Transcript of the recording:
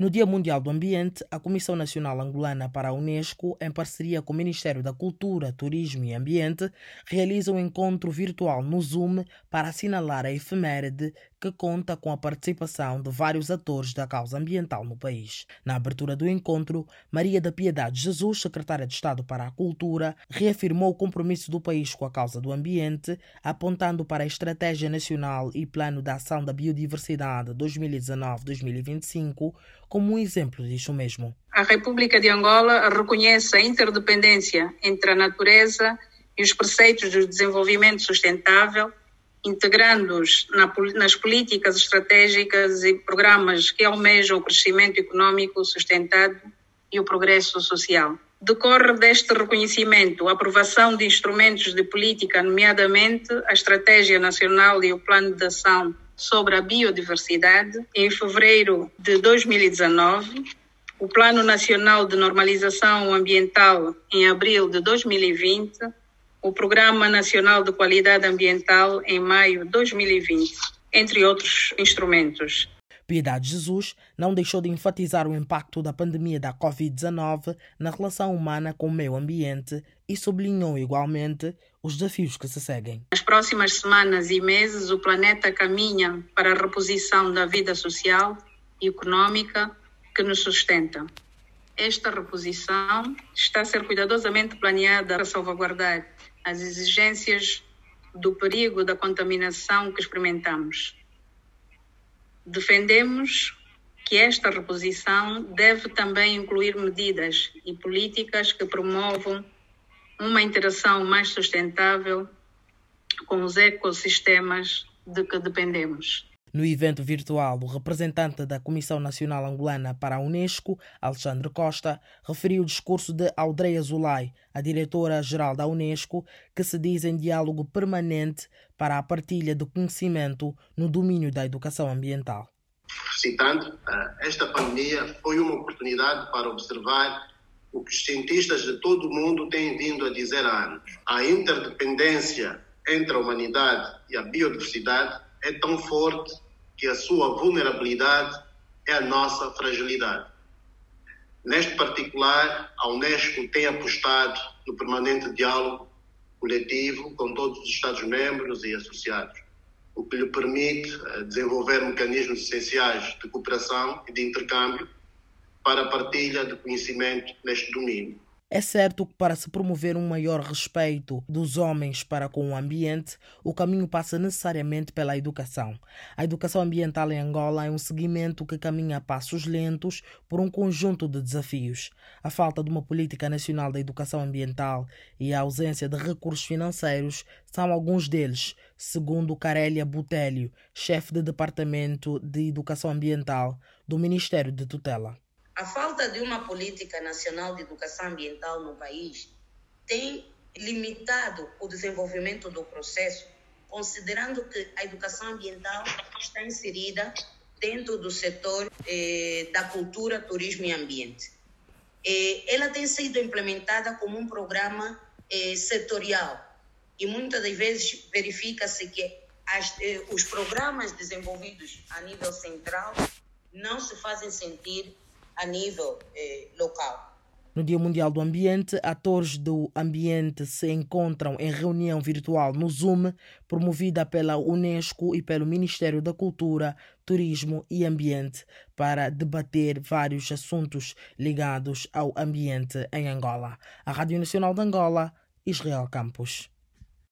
No Dia Mundial do Ambiente, a Comissão Nacional Angolana para a Unesco, em parceria com o Ministério da Cultura, Turismo e Ambiente, realiza um encontro virtual no Zoom para assinalar a efeméride que conta com a participação de vários atores da causa ambiental no país. Na abertura do encontro, Maria da Piedade Jesus, secretária de Estado para a Cultura, reafirmou o compromisso do país com a causa do ambiente, apontando para a Estratégia Nacional e Plano de Ação da Biodiversidade 2019-2025 como um exemplo disso mesmo. A República de Angola reconhece a interdependência entre a natureza e os preceitos do desenvolvimento sustentável, integrando-os na, nas políticas estratégicas e programas que almejam o crescimento econômico sustentado e o progresso social. Decorre deste reconhecimento a aprovação de instrumentos de política, nomeadamente a Estratégia Nacional e o Plano de Ação sobre a biodiversidade em fevereiro de 2019, o Plano Nacional de Normalização Ambiental em abril de 2020, o Programa Nacional de Qualidade Ambiental em maio de 2020, entre outros instrumentos. Piedade Jesus não deixou de enfatizar o impacto da pandemia da Covid-19 na relação humana com o meio ambiente e sublinhou igualmente os desafios que se seguem. Nas próximas semanas e meses, o planeta caminha para a reposição da vida social e econômica que nos sustenta. Esta reposição está a ser cuidadosamente planeada para salvaguardar as exigências do perigo da contaminação que experimentamos Defendemos que esta reposição deve também incluir medidas e políticas que promovam uma interação mais sustentável com os ecossistemas de que dependemos. No evento virtual, o representante da Comissão Nacional Angolana para a Unesco, Alexandre Costa, referiu o discurso de Audrey Zulay, a diretora-geral da Unesco, que se diz em diálogo permanente para a partilha de conhecimento no domínio da educação ambiental. Citando, eh, esta pandemia foi uma oportunidade para observar o que os cientistas de todo o mundo têm vindo a dizer há anos. A interdependência entre a humanidade e a biodiversidade é tão forte que a sua vulnerabilidade é a nossa fragilidade. Neste particular, a Unesco tem apostado no permanente diálogo coletivo com todos os Estados-membros e associados, o que lhe permite eh, desenvolver mecanismos essenciais de cooperação e de intercâmbio para a partilha de conhecimento neste domínio. É certo que para se promover um maior respeito dos homens para com o ambiente, o caminho passa necessariamente pela educação. A educação ambiental em Angola é um segmento que caminha a passos lentos por um conjunto de desafios. A falta de uma política nacional da educação ambiental e a ausência de recursos financeiros são alguns deles, segundo Carélia Butélio, chefe de Departamento de Educação Ambiental do Ministério de Tutela. A falta de uma política nacional de educação ambiental no país tem limitado o desenvolvimento do processo, considerando que a educação ambiental está inserida dentro do setor eh, da cultura, turismo e ambiente. Eh, ela tem sido implementada como um programa eh, setorial e muitas das vezes verifica-se que as, eh, os programas desenvolvidos a nível central não se fazem sentir a nível eh, local. No Dia Mundial do Ambiente, atores do ambiente se encontram em reunião virtual no Zoom, promovida pela Unesco e pelo Ministério da Cultura, Turismo e Ambiente, para debater vários assuntos ligados ao ambiente em Angola. A Rádio Nacional de Angola, Israel Campos.